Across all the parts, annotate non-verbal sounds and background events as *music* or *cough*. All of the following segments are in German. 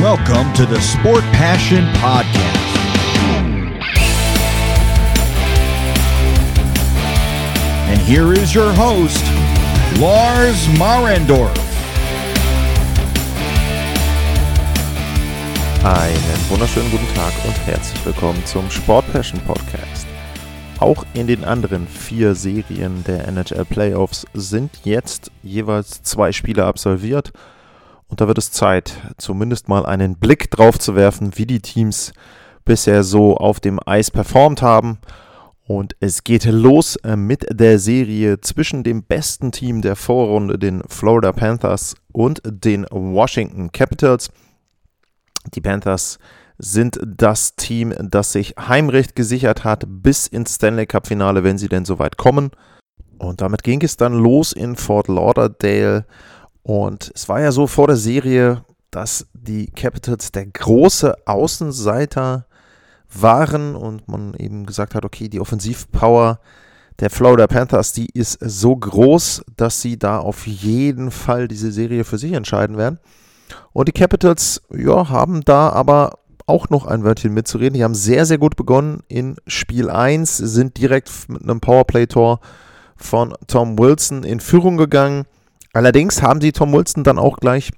Welcome to the Sport Passion Podcast. And here is your host, Lars Marendorf. Einen wunderschönen guten Tag und herzlich willkommen zum Sport Passion Podcast. Auch in den anderen vier Serien der NHL Playoffs sind jetzt jeweils zwei Spiele absolviert. Und da wird es Zeit, zumindest mal einen Blick drauf zu werfen, wie die Teams bisher so auf dem Eis performt haben. Und es geht los äh, mit der Serie zwischen dem besten Team der Vorrunde, den Florida Panthers, und den Washington Capitals. Die Panthers sind das Team, das sich Heimrecht gesichert hat bis ins Stanley Cup Finale, wenn sie denn soweit kommen. Und damit ging es dann los in Fort Lauderdale. Und es war ja so vor der Serie, dass die Capitals der große Außenseiter waren und man eben gesagt hat, okay, die Offensivpower der Florida Panthers, die ist so groß, dass sie da auf jeden Fall diese Serie für sich entscheiden werden. Und die Capitals, ja, haben da aber auch noch ein Wörtchen mitzureden. Die haben sehr, sehr gut begonnen in Spiel 1, sind direkt mit einem Powerplay-Tor von Tom Wilson in Führung gegangen. Allerdings haben sie Tom Wilson dann auch gleich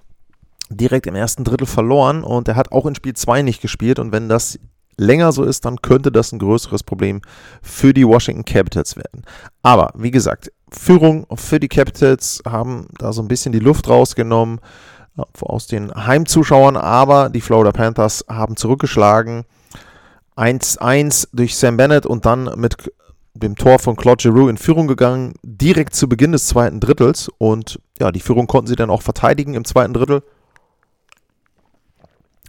direkt im ersten Drittel verloren und er hat auch in Spiel 2 nicht gespielt. Und wenn das länger so ist, dann könnte das ein größeres Problem für die Washington Capitals werden. Aber wie gesagt, Führung für die Capitals haben da so ein bisschen die Luft rausgenommen aus den Heimzuschauern, aber die Florida Panthers haben zurückgeschlagen. 1-1 durch Sam Bennett und dann mit dem Tor von Claude Giroux in Führung gegangen, direkt zu Beginn des zweiten Drittels. Und ja, die Führung konnten sie dann auch verteidigen im zweiten Drittel.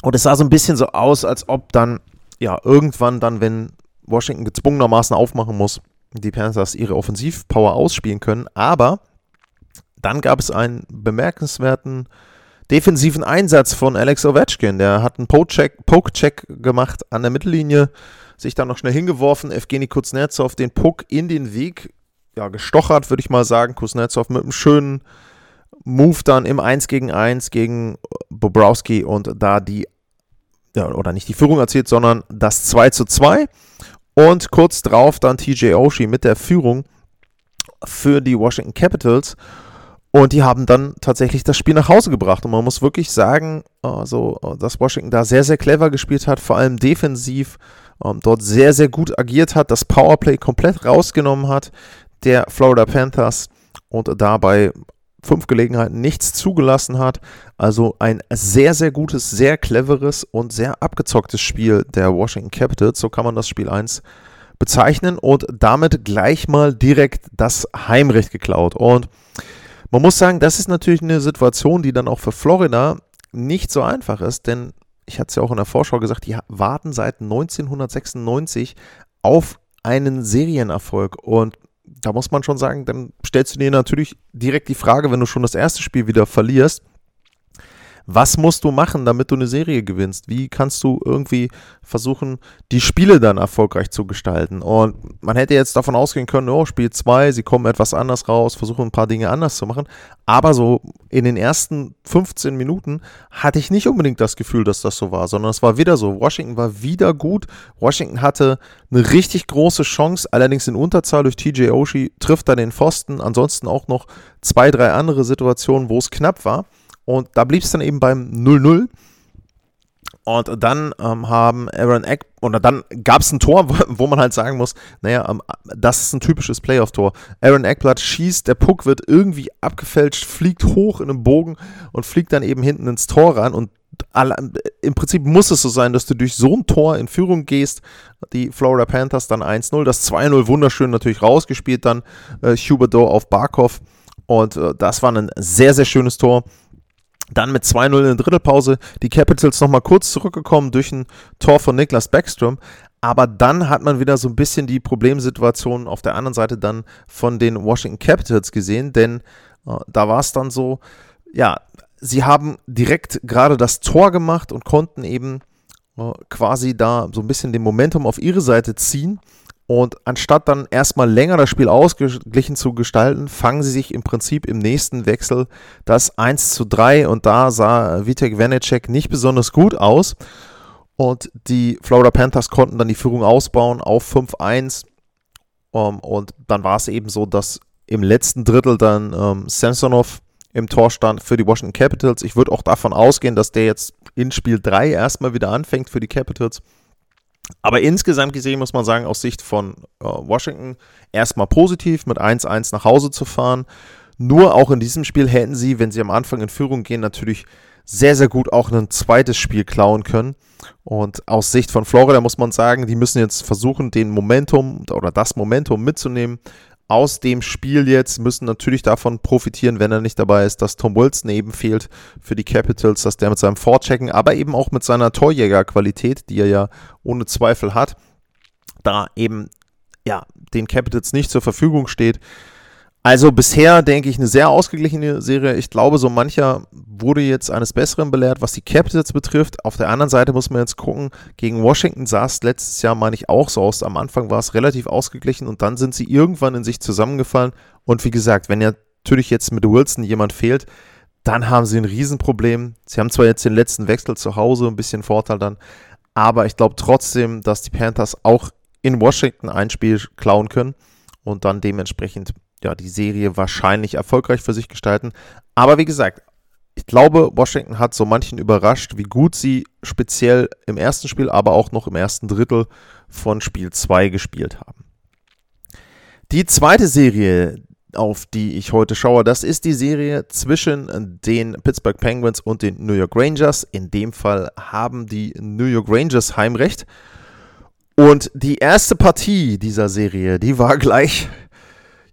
Und es sah so ein bisschen so aus, als ob dann, ja, irgendwann dann, wenn Washington gezwungenermaßen aufmachen muss, die Panthers ihre Offensivpower ausspielen können. Aber dann gab es einen bemerkenswerten defensiven Einsatz von Alex Ovechkin. Der hat einen Poke-Check gemacht an der Mittellinie, sich dann noch schnell hingeworfen. Evgeny Kuznetsov den Puck in den Weg ja, gestochert, würde ich mal sagen. Kuznetsov mit einem schönen Move dann im 1 gegen 1 gegen Bobrowski und da die, ja, oder nicht die Führung erzielt, sondern das 2 zu 2. Und kurz drauf dann TJ Oshie mit der Führung für die Washington Capitals. Und die haben dann tatsächlich das Spiel nach Hause gebracht. Und man muss wirklich sagen, also, dass Washington da sehr, sehr clever gespielt hat, vor allem defensiv, ähm, dort sehr, sehr gut agiert hat, das Powerplay komplett rausgenommen hat, der Florida Panthers und dabei fünf Gelegenheiten nichts zugelassen hat. Also ein sehr, sehr gutes, sehr cleveres und sehr abgezocktes Spiel der Washington Capitals. So kann man das Spiel 1 bezeichnen und damit gleich mal direkt das Heimrecht geklaut. Und man muss sagen, das ist natürlich eine Situation, die dann auch für Florida nicht so einfach ist, denn ich hatte es ja auch in der Vorschau gesagt, die warten seit 1996 auf einen Serienerfolg. Und da muss man schon sagen, dann stellst du dir natürlich direkt die Frage, wenn du schon das erste Spiel wieder verlierst, was musst du machen, damit du eine Serie gewinnst? Wie kannst du irgendwie versuchen, die Spiele dann erfolgreich zu gestalten? Und man hätte jetzt davon ausgehen können, oh, Spiel 2, sie kommen etwas anders raus, versuchen ein paar Dinge anders zu machen. Aber so in den ersten 15 Minuten hatte ich nicht unbedingt das Gefühl, dass das so war, sondern es war wieder so. Washington war wieder gut. Washington hatte eine richtig große Chance, allerdings in Unterzahl durch TJ Oshie, trifft dann den Pfosten. Ansonsten auch noch zwei, drei andere Situationen, wo es knapp war. Und da blieb es dann eben beim 0-0. Und dann ähm, haben Aaron Eck, oder dann gab es ein Tor, *laughs* wo man halt sagen muss, naja, ähm, das ist ein typisches Playoff-Tor. Aaron Eckblatt schießt, der Puck wird irgendwie abgefälscht, fliegt hoch in einem Bogen und fliegt dann eben hinten ins Tor ran. Und im Prinzip muss es so sein, dass du durch so ein Tor in Führung gehst. Die Florida Panthers dann 1-0, das 2-0 wunderschön natürlich rausgespielt, dann äh, Huberdeau auf Barkov. Und äh, das war ein sehr, sehr schönes Tor. Dann mit 2-0 in der Drittelpause die Capitals nochmal kurz zurückgekommen durch ein Tor von Niklas Backstrom. Aber dann hat man wieder so ein bisschen die Problemsituation auf der anderen Seite dann von den Washington Capitals gesehen, denn äh, da war es dann so, ja, sie haben direkt gerade das Tor gemacht und konnten eben äh, quasi da so ein bisschen den Momentum auf ihre Seite ziehen. Und anstatt dann erstmal länger das Spiel ausgeglichen zu gestalten, fangen sie sich im Prinzip im nächsten Wechsel das 1 zu 3 und da sah Vitek Vanecek nicht besonders gut aus. Und die Florida Panthers konnten dann die Führung ausbauen auf 5-1. Um, ähm, und dann war es eben so, dass im letzten Drittel dann ähm, Samsonov im Tor stand für die Washington Capitals. Ich würde auch davon ausgehen, dass der jetzt in Spiel 3 erstmal wieder anfängt für die Capitals. Aber insgesamt gesehen muss man sagen, aus Sicht von äh, Washington erstmal positiv, mit 1-1 nach Hause zu fahren. Nur auch in diesem Spiel hätten sie, wenn sie am Anfang in Führung gehen, natürlich sehr, sehr gut auch ein zweites Spiel klauen können. Und aus Sicht von Florida muss man sagen, die müssen jetzt versuchen, den Momentum oder das Momentum mitzunehmen aus dem Spiel jetzt, müssen natürlich davon profitieren, wenn er nicht dabei ist, dass Tom Wilson eben fehlt für die Capitals, dass der mit seinem Vorchecken, aber eben auch mit seiner Torjägerqualität, die er ja ohne Zweifel hat, da eben ja den Capitals nicht zur Verfügung steht. Also bisher denke ich eine sehr ausgeglichene Serie. Ich glaube, so mancher wurde jetzt eines Besseren belehrt, was die Capitals betrifft. Auf der anderen Seite muss man jetzt gucken, gegen Washington sah es letztes Jahr, meine ich, auch so aus. Am Anfang war es relativ ausgeglichen und dann sind sie irgendwann in sich zusammengefallen. Und wie gesagt, wenn ja natürlich jetzt mit Wilson jemand fehlt, dann haben sie ein Riesenproblem. Sie haben zwar jetzt den letzten Wechsel zu Hause, ein bisschen Vorteil dann, aber ich glaube trotzdem, dass die Panthers auch in Washington ein Spiel klauen können und dann dementsprechend ja, die Serie wahrscheinlich erfolgreich für sich gestalten. Aber wie gesagt, ich glaube, Washington hat so manchen überrascht, wie gut sie speziell im ersten Spiel, aber auch noch im ersten Drittel von Spiel 2 gespielt haben. Die zweite Serie, auf die ich heute schaue, das ist die Serie zwischen den Pittsburgh Penguins und den New York Rangers. In dem Fall haben die New York Rangers Heimrecht. Und die erste Partie dieser Serie, die war gleich,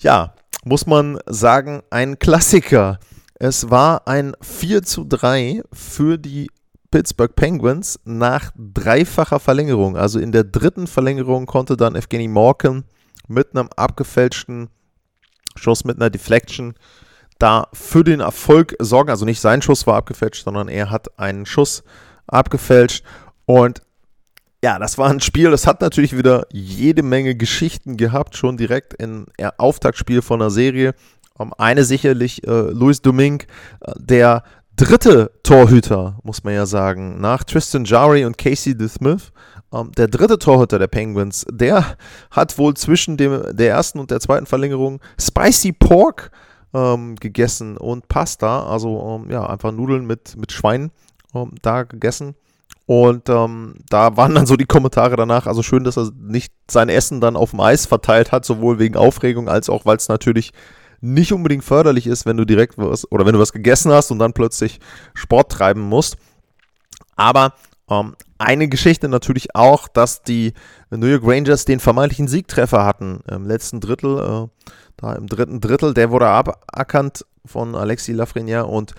ja, muss man sagen, ein Klassiker. Es war ein 4 zu 3 für die Pittsburgh Penguins nach dreifacher Verlängerung. Also in der dritten Verlängerung konnte dann Evgeny Morgan mit einem abgefälschten Schuss, mit einer Deflection da für den Erfolg sorgen. Also nicht sein Schuss war abgefälscht, sondern er hat einen Schuss abgefälscht. Und ja, das war ein Spiel, das hat natürlich wieder jede Menge Geschichten gehabt, schon direkt im Auftaktspiel von der Serie. Eine sicherlich äh, Luis Domingue, äh, der dritte Torhüter, muss man ja sagen, nach Tristan Jari und Casey DeSmith. Um, der dritte Torhüter der Penguins, der hat wohl zwischen dem, der ersten und der zweiten Verlängerung Spicy Pork ähm, gegessen und Pasta, also ähm, ja, einfach Nudeln mit, mit Schwein ähm, da gegessen. Und ähm, da waren dann so die Kommentare danach, also schön, dass er nicht sein Essen dann auf dem Eis verteilt hat, sowohl wegen Aufregung als auch, weil es natürlich nicht unbedingt förderlich ist, wenn du direkt was oder wenn du was gegessen hast und dann plötzlich Sport treiben musst. Aber ähm, eine Geschichte natürlich auch, dass die New York Rangers den vermeintlichen Siegtreffer hatten im letzten Drittel, äh, da im dritten Drittel, der wurde aberkannt von Alexis Lafreniere und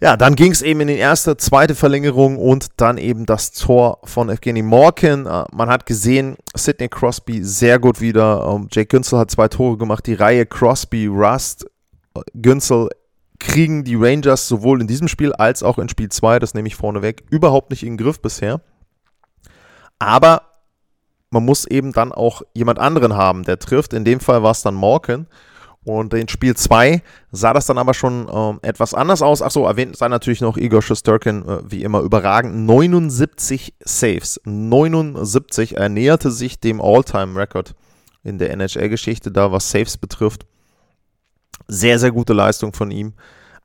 ja, dann ging es eben in die erste, zweite Verlängerung und dann eben das Tor von Evgeny Morkin. Äh, man hat gesehen, Sidney Crosby sehr gut wieder. Ähm, Jake Günzel hat zwei Tore gemacht. Die Reihe Crosby, Rust, Günzel kriegen die Rangers sowohl in diesem Spiel als auch in Spiel 2, das nehme ich vorneweg, überhaupt nicht in den Griff bisher. Aber man muss eben dann auch jemand anderen haben, der trifft. In dem Fall war es dann Morgan. Und in Spiel 2 sah das dann aber schon ähm, etwas anders aus. Achso, erwähnt sei natürlich noch Igor Shosturkin, äh, wie immer überragend. 79 Saves. 79. Er näherte sich dem All-Time-Record in der NHL-Geschichte da, was Saves betrifft. Sehr, sehr gute Leistung von ihm.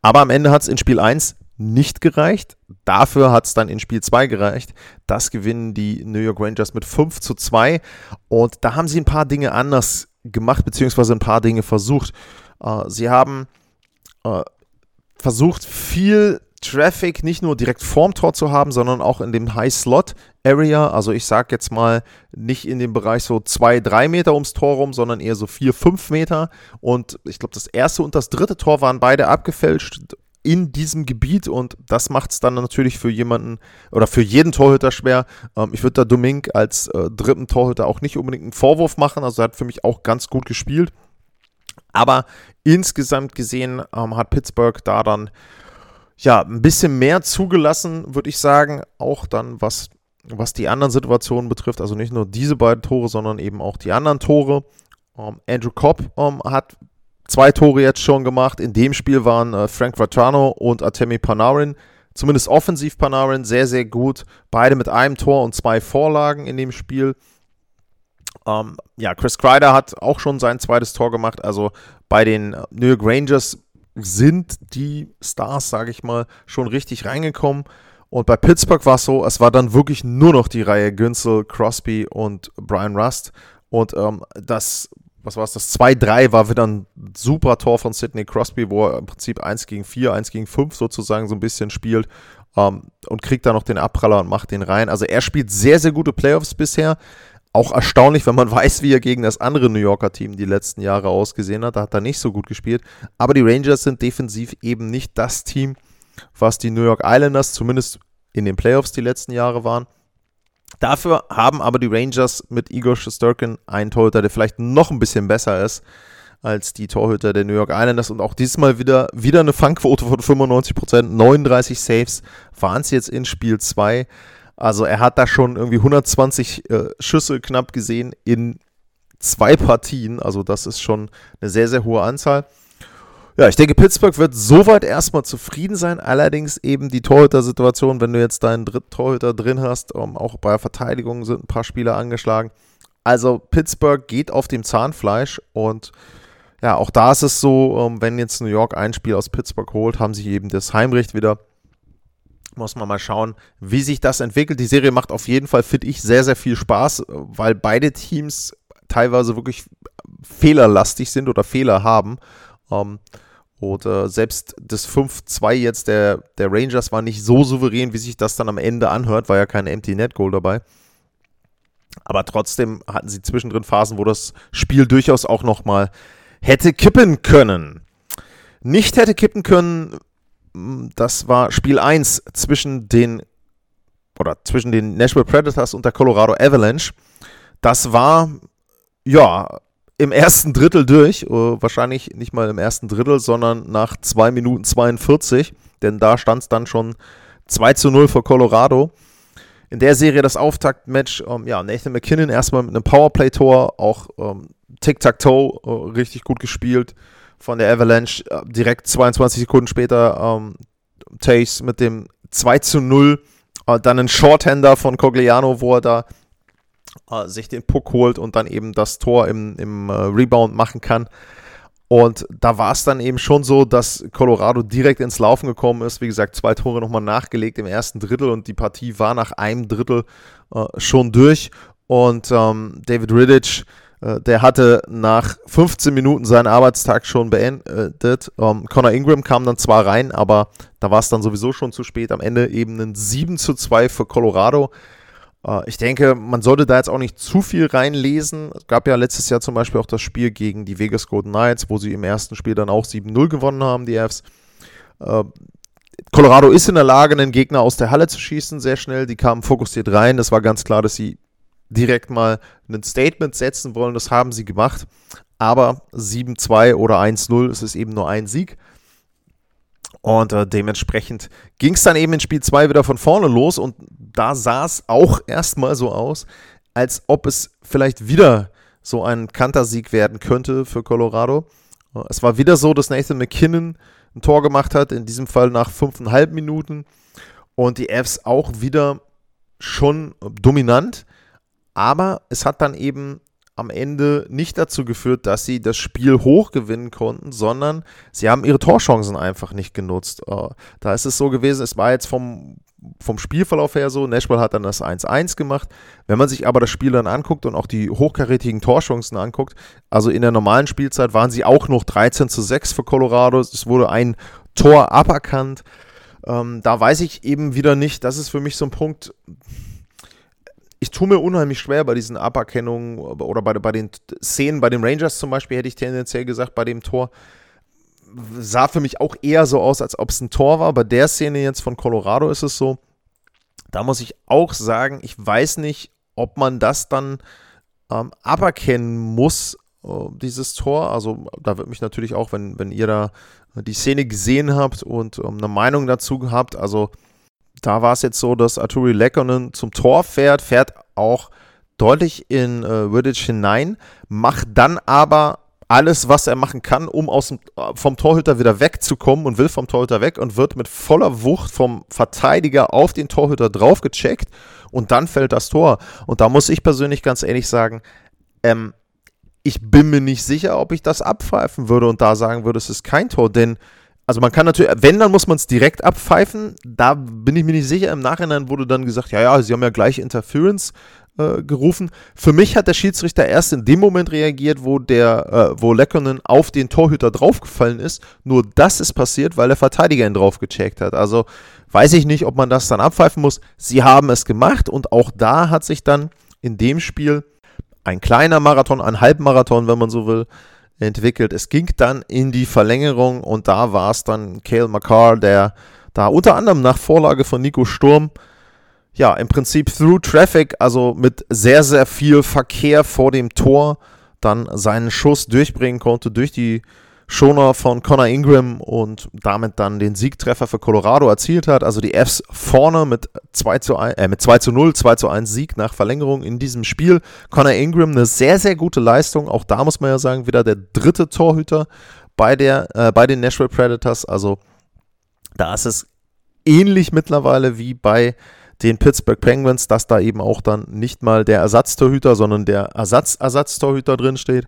Aber am Ende hat es in Spiel 1 nicht gereicht. Dafür hat es dann in Spiel 2 gereicht. Das gewinnen die New York Rangers mit 5 zu 2. Und da haben sie ein paar Dinge anders gemacht, beziehungsweise ein paar Dinge versucht. Äh, sie haben äh, versucht, viel Traffic nicht nur direkt vorm Tor zu haben, sondern auch in dem High Slot Area. Also ich sage jetzt mal nicht in dem Bereich so zwei, drei Meter ums Tor rum, sondern eher so vier, fünf Meter. Und ich glaube, das erste und das dritte Tor waren beide abgefälscht in diesem Gebiet und das macht es dann natürlich für jemanden oder für jeden Torhüter schwer. Ähm, ich würde da Domink als äh, dritten Torhüter auch nicht unbedingt einen Vorwurf machen, also er hat für mich auch ganz gut gespielt. Aber insgesamt gesehen ähm, hat Pittsburgh da dann ja ein bisschen mehr zugelassen, würde ich sagen, auch dann was was die anderen Situationen betrifft. Also nicht nur diese beiden Tore, sondern eben auch die anderen Tore. Ähm, Andrew Cobb ähm, hat zwei Tore jetzt schon gemacht. In dem Spiel waren äh, Frank Vatrano und Artemi Panarin, zumindest offensiv Panarin, sehr, sehr gut. Beide mit einem Tor und zwei Vorlagen in dem Spiel. Ähm, ja, Chris Kreider hat auch schon sein zweites Tor gemacht. Also bei den New York Rangers sind die Stars, sage ich mal, schon richtig reingekommen. Und bei Pittsburgh war es so, es war dann wirklich nur noch die Reihe Günzel, Crosby und Brian Rust. Und ähm, das, was war es, das 2-3 war wieder ein super Tor von Sidney Crosby, wo er im Prinzip 1 gegen 4, 1 gegen 5 sozusagen so ein bisschen spielt ähm, und kriegt dann noch den Abpraller und macht den rein. Also er spielt sehr, sehr gute Playoffs bisher. Auch erstaunlich, wenn man *laughs* weiß, wie er gegen das andere New Yorker Team die letzten Jahre ausgesehen hat. Da hat er nicht so gut gespielt. Aber die Rangers sind defensiv eben nicht das Team, was die New York Islanders zumindest in den Playoffs die letzten Jahre waren. Dafür haben aber die Rangers mit Igor Shesterkin einen Torhüter, der vielleicht noch ein bisschen besser ist als die Torhüter der New York Islanders und auch diesmal wieder, wieder eine Fangquote von 95%, 39 Saves waren es jetzt in Spiel 2. Also er hat da schon irgendwie 120 äh, Schüsse knapp gesehen in zwei Partien. Also das ist schon eine sehr, sehr hohe Anzahl. Ja, ich denke, Pittsburgh wird soweit erstmal zufrieden sein. Allerdings eben die Torhüter-Situation, wenn du jetzt deinen dritten Torhüter drin hast, um, ähm, auch bei der Verteidigung sind ein paar Spieler angeschlagen. Also Pittsburgh geht auf dem Zahnfleisch und ja, auch da ist es so, um, ähm, wenn jetzt New York ein Spiel aus Pittsburgh holt, haben sie eben das Heimrecht wieder muss man mal schauen, wie sich das entwickelt. Die Serie macht auf jeden Fall, finde ich, sehr, sehr viel Spaß, weil beide Teams teilweise wirklich fehlerlastig sind oder Fehler haben. Ähm, oder selbst das 5-2 jetzt der, der Rangers war nicht so souverän, wie sich das dann am Ende anhört, war ja kein Empty Net Goal dabei. Aber trotzdem hatten sie zwischendrin Phasen, wo das Spiel durchaus auch nochmal hätte kippen können. Nicht hätte kippen können, das war Spiel 1 zwischen den oder zwischen den Nashville Predators und der Colorado Avalanche. Das war ja im ersten Drittel durch, äh, wahrscheinlich nicht mal im ersten Drittel, sondern nach 2 Minuten 42, denn da stand es dann schon 2 zu 0 für Colorado. In der Serie das Auftaktmatch, ähm, ja, Nathan McKinnon erstmal mit einem Powerplay-Tor, auch ähm, Tic-Tac-Toe äh, richtig gut gespielt von der Avalanche. Äh, direkt 22 Sekunden später ähm, Tace mit dem 2 zu 0. Äh, dann ein Shorthander von Cogliano, wo er da äh, sich den Puck holt und dann eben das Tor im, im äh, Rebound machen kann. Und da war es dann eben schon so, dass Colorado direkt ins Laufen gekommen ist. Wie gesagt, zwei Tore nochmal nachgelegt im ersten Drittel und die Partie war nach einem Drittel äh, schon durch. Und ähm, David Riddich äh, der hatte nach 15 Minuten seinen Arbeitstag schon beendet. Ähm, Connor Ingram kam dann zwar rein, aber da war es dann sowieso schon zu spät. Am Ende eben ein 7 zu 2 für Colorado. Uh, ich denke, man sollte da jetzt auch nicht zu viel reinlesen. Es gab ja letztes Jahr zum Beispiel auch das Spiel gegen die Vegas Golden Knights, wo sie im ersten Spiel dann auch 7-0 gewonnen haben, die Fs. Uh, Colorado ist in der Lage, einen Gegner aus der Halle zu schießen, sehr schnell. Die kamen fokussiert rein. Das war ganz klar, dass sie direkt mal ein Statement setzen wollen. Das haben sie gemacht. Aber 7-2 oder 1-0, es ist eben nur ein Sieg. Und äh, dementsprechend ging es dann eben in Spiel 2 wieder von vorne los. Und da sah es auch erstmal so aus, als ob es vielleicht wieder so ein Kantersieg werden könnte für Colorado. Es war wieder so, dass Nathan McKinnon ein Tor gemacht hat, in diesem Fall nach 5,5 Minuten. Und die Fs auch wieder schon dominant. Aber es hat dann eben am Ende nicht dazu geführt, dass sie das Spiel hoch gewinnen konnten, sondern sie haben ihre Torchancen einfach nicht genutzt. Äh, da ist es so gewesen, es war jetzt vom, vom Spielverlauf her so, Nashville hat dann das 1-1 gemacht. Wenn man sich aber das Spiel dann anguckt und auch die hochkarätigen Torchancen anguckt, also in der normalen Spielzeit waren sie auch noch 13 zu 6 für Colorado. Es wurde ein Tor aberkannt. Ähm, da weiß ich eben wieder nicht, das ist für mich so ein Punkt, ich tue mir unheimlich schwer bei diesen Aberkennungen oder bei, bei den Szenen, bei den Rangers zum Beispiel hätte ich tendenziell gesagt, bei dem Tor sah für mich auch eher so aus, als ob es ein Tor war. Bei der Szene jetzt von Colorado ist es so, da muss ich auch sagen, ich weiß nicht, ob man das dann ähm, aberkennen muss, äh, dieses Tor. Also da wird mich natürlich auch, wenn, wenn ihr da die Szene gesehen habt und ähm, eine Meinung dazu habt, also da war es jetzt so, dass Arturi Lekkonen zum Tor fährt, fährt auch deutlich in äh, Wittich hinein, macht dann aber alles, was er machen kann, um aus dem, vom Torhüter wieder wegzukommen und will vom Torhüter weg und wird mit voller Wucht vom Verteidiger auf den Torhüter draufgecheckt und dann fällt das Tor. Und da muss ich persönlich ganz ehrlich sagen, ähm, ich bin mir nicht sicher, ob ich das abpfeifen würde und da sagen würde, es ist kein Tor, denn also man kann natürlich, wenn, dann muss man es direkt abpfeifen. Da bin ich mir nicht sicher. Im Nachhinein wurde dann gesagt, ja, ja, sie haben ja gleich Interference äh, gerufen. Für mich hat der Schiedsrichter erst in dem Moment reagiert, wo der, äh, wo Leckonen auf den Torhüter draufgefallen ist. Nur das ist passiert, weil der Verteidiger ihn draufgecheckt hat. Also weiß ich nicht, ob man das dann abpfeifen muss. Sie haben es gemacht und auch da hat sich dann in dem Spiel ein kleiner Marathon, ein Halbmarathon, wenn man so will, entwickelt. Es ging dann in die Verlängerung und da war es dann Cale McCarr, der da unter anderem nach Vorlage von Nico Sturm, ja, im Prinzip through Traffic, also mit sehr, sehr viel Verkehr vor dem Tor, dann seinen Schuss durchbringen konnte durch die Schoner von Connor Ingram und damit dann den Siegtreffer für Colorado erzielt hat. Also die Fs vorne mit 2 zu, 1, äh, mit 2 zu 0, 2 zu 1 Sieg nach Verlängerung in diesem Spiel. Connor Ingram eine sehr, sehr gute Leistung. Auch da muss man ja sagen, wieder der dritte Torhüter bei, der, äh, bei den Nashville Predators. Also da ist es ähnlich mittlerweile wie bei den Pittsburgh Penguins, dass da eben auch dann nicht mal der Ersatztorhüter, sondern der Ersatz-Ersatztorhüter drin steht.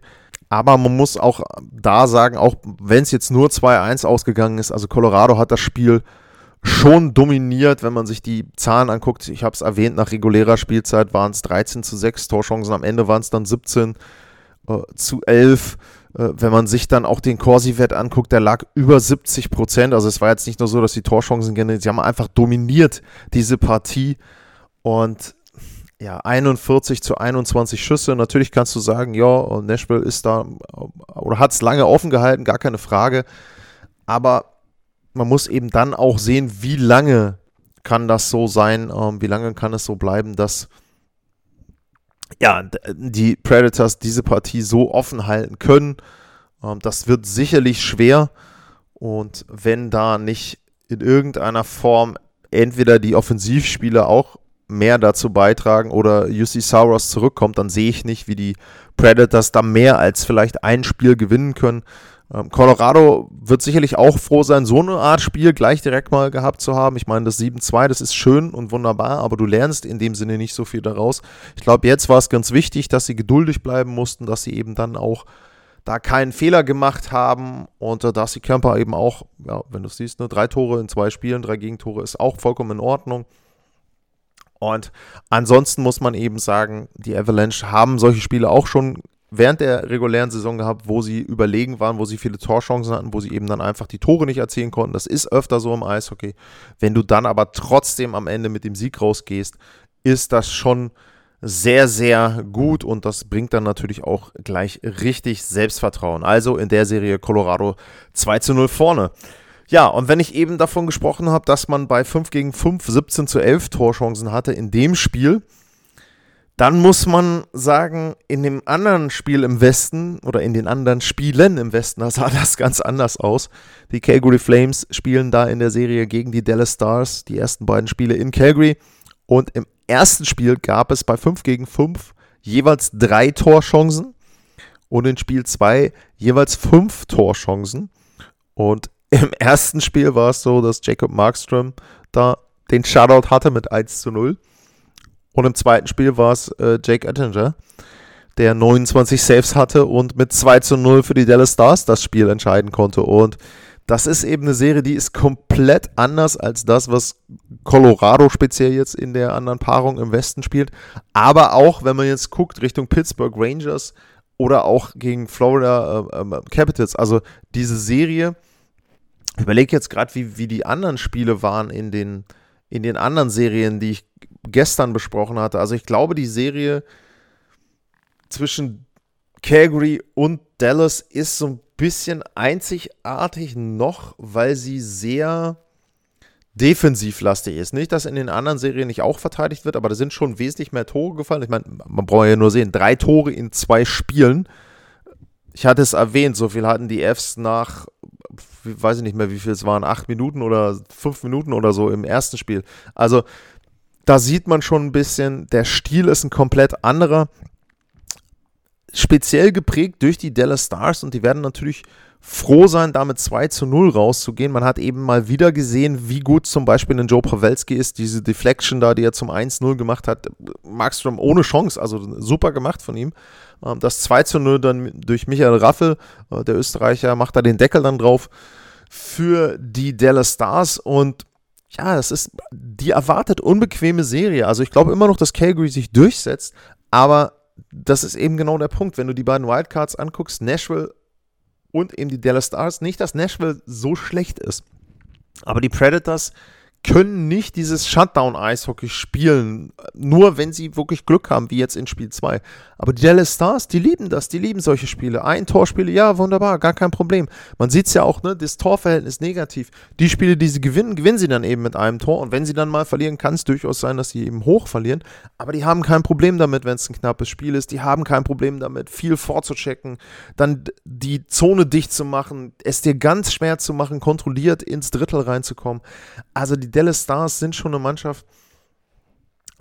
Aber man muss auch da sagen, auch wenn es jetzt nur 2-1 ausgegangen ist, also Colorado hat das Spiel schon dominiert, wenn man sich die Zahlen anguckt. Ich habe es erwähnt, nach regulärer Spielzeit waren es 13 zu 6 Torchancen, am Ende waren es dann 17 äh, zu 11. Äh, wenn man sich dann auch den Corsi-Wert anguckt, der lag über 70 Prozent. Also es war jetzt nicht nur so, dass die Torchancen generiert, sie haben einfach dominiert diese Partie. Und ja, 41 zu 21 Schüsse. Natürlich kannst du sagen, ja, Nashville ist da oder hat es lange offen gehalten, gar keine Frage. Aber man muss eben dann auch sehen, wie lange kann das so sein, ähm, wie lange kann es so bleiben, dass ja, die Predators diese Partie so offen halten können. Ähm, das wird sicherlich schwer. Und wenn da nicht in irgendeiner Form entweder die Offensivspieler auch mehr dazu beitragen oder UC Sauros zurückkommt, dann sehe ich nicht, wie die Predators da mehr als vielleicht ein Spiel gewinnen können. Ähm, Colorado wird sicherlich auch froh sein, so eine Art Spiel gleich direkt mal gehabt zu haben. Ich meine, das 7-2, das ist schön und wunderbar, aber du lernst in dem Sinne nicht so viel daraus. Ich glaube, jetzt war es ganz wichtig, dass sie geduldig bleiben mussten, dass sie eben dann auch da keinen Fehler gemacht haben und äh, Darcy Kemper eben auch, ja, wenn du siehst, ne, drei Tore in zwei Spielen, drei Gegentore ist auch vollkommen in Ordnung. Und ansonsten muss man eben sagen, die Avalanche haben solche Spiele auch schon während der regulären Saison gehabt, wo sie überlegen waren, wo sie viele Torchancen hatten, wo sie eben dann einfach die Tore nicht erzielen konnten. Das ist öfter so im Eishockey. Wenn du dann aber trotzdem am Ende mit dem Sieg rausgehst, ist das schon sehr, sehr gut und das bringt dann natürlich auch gleich richtig Selbstvertrauen. Also in der Serie Colorado 2 zu 0 vorne. Ja, und wenn ich eben davon gesprochen habe, dass man bei 5 gegen 5 17 zu 11 Torchancen hatte in dem Spiel, dann muss man sagen, in dem anderen Spiel im Westen oder in den anderen Spielen im Westen, da sah *laughs* das ganz anders aus. Die Calgary Flames spielen da in der Serie gegen die Dallas Stars, die ersten beiden Spiele in Calgary. Und im ersten Spiel gab es bei 5 gegen 5 jeweils drei Torchancen und in Spiel 2 jeweils fünf Torchancen. Und im ersten Spiel war es so, dass Jacob Markström da den Shutout hatte mit 1 zu 0. Und im zweiten Spiel war es äh, Jake Ettinger, der 29 Saves hatte und mit 2 zu 0 für die Dallas Stars das Spiel entscheiden konnte. Und das ist eben eine Serie, die ist komplett anders als das, was Colorado speziell jetzt in der anderen Paarung im Westen spielt. Aber auch, wenn man jetzt guckt Richtung Pittsburgh Rangers oder auch gegen Florida äh, äh, Capitals, also diese Serie überlege jetzt gerade, wie, wie die anderen Spiele waren in den, in den anderen Serien, die ich gestern besprochen hatte. Also ich glaube, die Serie zwischen Calgary und Dallas ist so ein bisschen einzigartig noch, weil sie sehr defensivlastig ist. Nicht, dass in den anderen Serien nicht auch verteidigt wird, aber da sind schon wesentlich mehr Tore gefallen. Ich meine, man braucht ja nur sehen, drei Tore in zwei Spielen. Ich hatte es erwähnt, so viel hatten die Fs nach weiß ich nicht mehr, wie viel es waren, acht Minuten oder fünf Minuten oder so im ersten Spiel. Also da sieht man schon ein bisschen, der Stil ist ein komplett anderer. Speziell geprägt durch die Dallas Stars und die werden natürlich froh sein, damit 2 zu 0 rauszugehen. Man hat eben mal wieder gesehen, wie gut zum Beispiel ein Joe Pawelski ist. Diese Deflection da, die er zum 1-0 gemacht hat, Markstrom ohne Chance, also super gemacht von ihm. Ähm, das 2 zu 0 dann durch Michael Raffel, äh, der Österreicher, macht da den Deckel dann drauf für die Dallas Stars und ja, das ist die erwartet unbequeme Serie. Also ich glaube immer noch, dass Calgary sich durchsetzt, aber das ist eben genau der Punkt. Wenn du die beiden Wildcards anguckst, Nashville und eben die Dallas Stars. Nicht, dass Nashville so schlecht ist, aber die Predators können nicht dieses Shutdown-Eishockey spielen, nur wenn sie wirklich Glück haben, wie jetzt in Spiel 2. Aber die Dallas Stars, die lieben das, die lieben solche Spiele. Ein Torspiele, ja, wunderbar, gar kein Problem. Man sieht es ja auch, ne, das Torverhältnis negativ. Die Spiele, die sie gewinnen, gewinnen sie dann eben mit einem Tor. Und wenn sie dann mal verlieren, kann es durchaus sein, dass sie eben hoch verlieren. Aber die haben kein Problem damit, wenn es ein knappes Spiel ist. Die haben kein Problem damit, viel vorzuchecken, dann die Zone dicht zu machen, es dir ganz schwer zu machen, kontrolliert ins Drittel reinzukommen. Also die Dallas Stars sind schon eine Mannschaft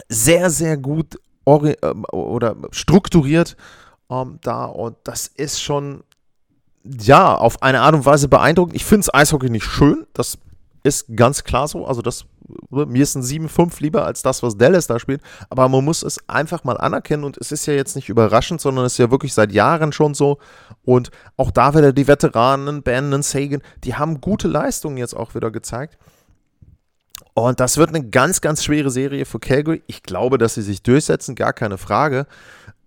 sehr, sehr gut äh, oder strukturiert ähm, da und das ist schon ja auf eine Art und Weise beeindruckend. Ich finde es Eishockey nicht schön, das ist ganz klar so. Also das mir ist ein 7-5 lieber als das, was Dallas da spielt. Aber man muss es einfach mal anerkennen und es ist ja jetzt nicht überraschend, sondern es ist ja wirklich seit Jahren schon so. Und auch da wieder die Veteranen, Bannon, Sagan, die haben gute Leistungen jetzt auch wieder gezeigt. Und das wird eine ganz, ganz schwere Serie für Calgary. Ich glaube, dass sie sich durchsetzen, gar keine Frage.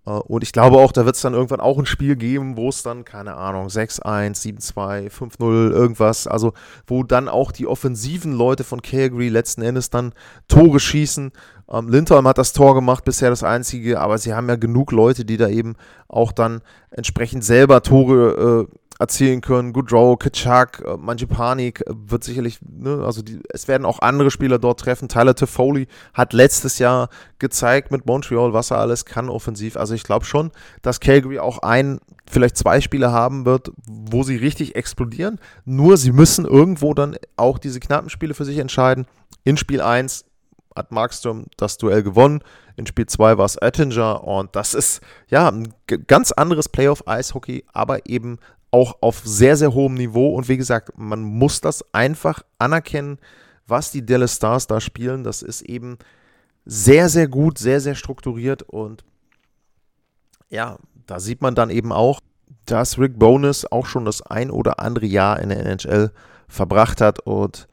Äh, und ich glaube auch, da wird es dann irgendwann auch ein Spiel geben, wo es dann, keine Ahnung, 6-1, 7-2, 5-0, irgendwas, also wo dann auch die offensiven Leute von Calgary letzten Endes dann Tore schießen. Ähm, Lindholm hat das Tor gemacht, bisher das einzige, aber sie haben ja genug Leute, die da eben auch dann entsprechend selber Tore äh, erzielen können. Goodrow, Kitschak, äh, Manjipani wird sicherlich, ne, also die, es werden auch andere Spieler dort treffen. Tyler Toffoli hat letztes Jahr gezeigt mit Montreal, was er alles kann offensiv. Also ich glaube schon, dass Calgary auch ein, vielleicht zwei Spiele haben wird, wo sie richtig explodieren. Nur sie müssen irgendwo dann auch diese knappen Spiele für sich entscheiden. In Spiel 1 hat Markström das Duell gewonnen. In Spiel 2 war es Ettinger und das ist ja ein ganz anderes Playoff-Eishockey, aber eben auch auf sehr, sehr hohem Niveau. Und wie gesagt, man muss das einfach anerkennen, was die Dallas Stars da spielen. Das ist eben sehr, sehr gut, sehr, sehr strukturiert. Und ja, da sieht man dann eben auch, dass Rick Bonus auch schon das ein oder andere Jahr in der NHL verbracht hat. Und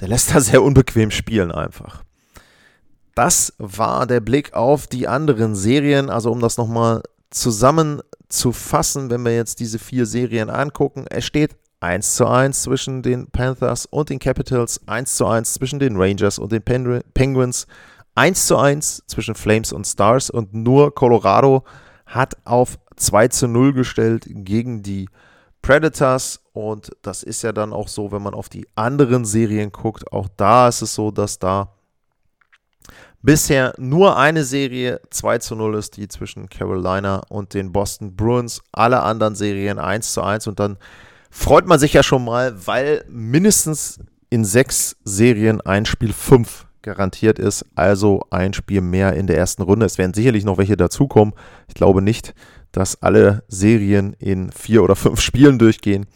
der lässt da *laughs* sehr unbequem spielen einfach. Das war der Blick auf die anderen Serien. Also um das nochmal zusammen zu fassen, wenn wir jetzt diese vier Serien angucken. Es steht 1 zu 1 zwischen den Panthers und den Capitals, 1 zu 1 zwischen den Rangers und den Penguins, 1 zu 1 zwischen Flames und Stars und nur Colorado hat auf 2 zu 0 gestellt gegen die Predators und das ist ja dann auch so, wenn man auf die anderen Serien guckt, auch da ist es so, dass da bisher nur eine Serie 2 zu 0 ist, die zwischen Carolina und den Boston Bruins. Alle anderen Serien 1 zu 1 und dann freut man sich ja schon mal, weil mindestens in sechs Serien ein Spiel 5 garantiert ist, also ein Spiel mehr in der ersten Runde. Es werden sicherlich noch welche dazukommen. Ich glaube nicht, dass alle Serien in vier oder fünf Spielen durchgehen.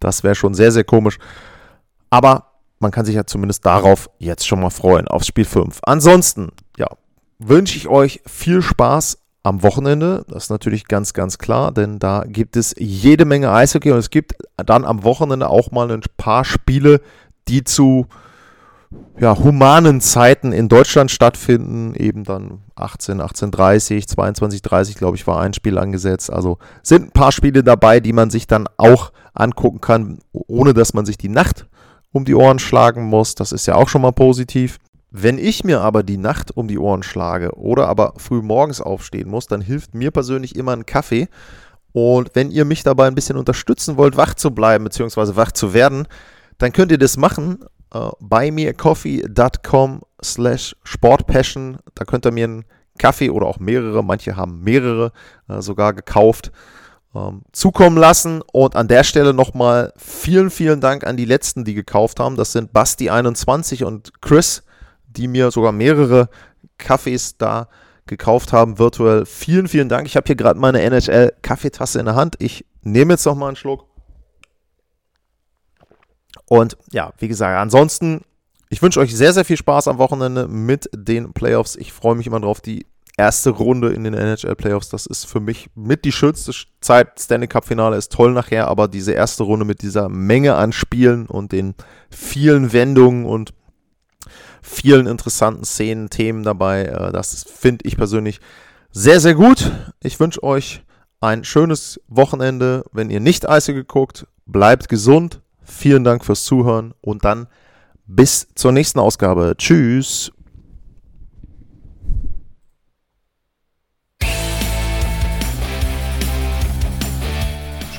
Das wäre schon sehr, sehr komisch. Aber man kann sich ja zumindest darauf jetzt schon mal freuen, aufs Spiel 5. Ansonsten, ja, wünsche ich euch viel Spaß am Wochenende. Das ist natürlich ganz, ganz klar, denn da gibt es jede Menge Eishockey und es gibt dann am Wochenende auch mal ein paar Spiele, die zu ja, humanen Zeiten in Deutschland stattfinden. Eben dann 18, 18.30, 22.30, glaube ich, war ein Spiel angesetzt. Also sind ein paar Spiele dabei, die man sich dann auch angucken kann, ohne dass man sich die Nacht um die Ohren schlagen muss. Das ist ja auch schon mal positiv. Wenn ich mir aber die Nacht um die Ohren schlage oder aber früh morgens aufstehen muss, dann hilft mir persönlich immer ein Kaffee. Und wenn ihr mich dabei ein bisschen unterstützen wollt, wach zu bleiben bzw. wach zu werden, dann könnt ihr das machen. Uh, buymeacoffee.com slash sportpassion. Da könnt ihr mir einen Kaffee oder auch mehrere, manche haben mehrere uh, sogar gekauft ähm, zukommen lassen. Und an der Stelle nochmal vielen, vielen Dank an die letzten, die gekauft haben. Das sind Basti21 und Chris, die mir sogar mehrere Kaffees da gekauft haben, virtuell. Vielen, vielen Dank. Ich habe hier gerade meine NHL-Kaffeetasse in der Hand. Ich nehme jetzt nochmal einen Schluck. Und ja, wie gesagt, ansonsten, ich wünsche euch sehr, sehr viel Spaß am Wochenende mit den Playoffs. Ich freue mich immer drauf. Die erste Runde in den NHL Playoffs, das ist für mich mit die schönste Zeit. Stanley Cup Finale ist toll nachher, aber diese erste Runde mit dieser Menge an Spielen und den vielen Wendungen und vielen interessanten Szenen, Themen dabei, äh, das finde ich persönlich sehr, sehr gut. Ich wünsche euch ein schönes Wochenende. Wenn ihr nicht Eise geguckt, bleibt gesund. Vielen Dank fürs Zuhören und dann bis zur nächsten Ausgabe. Tschüss.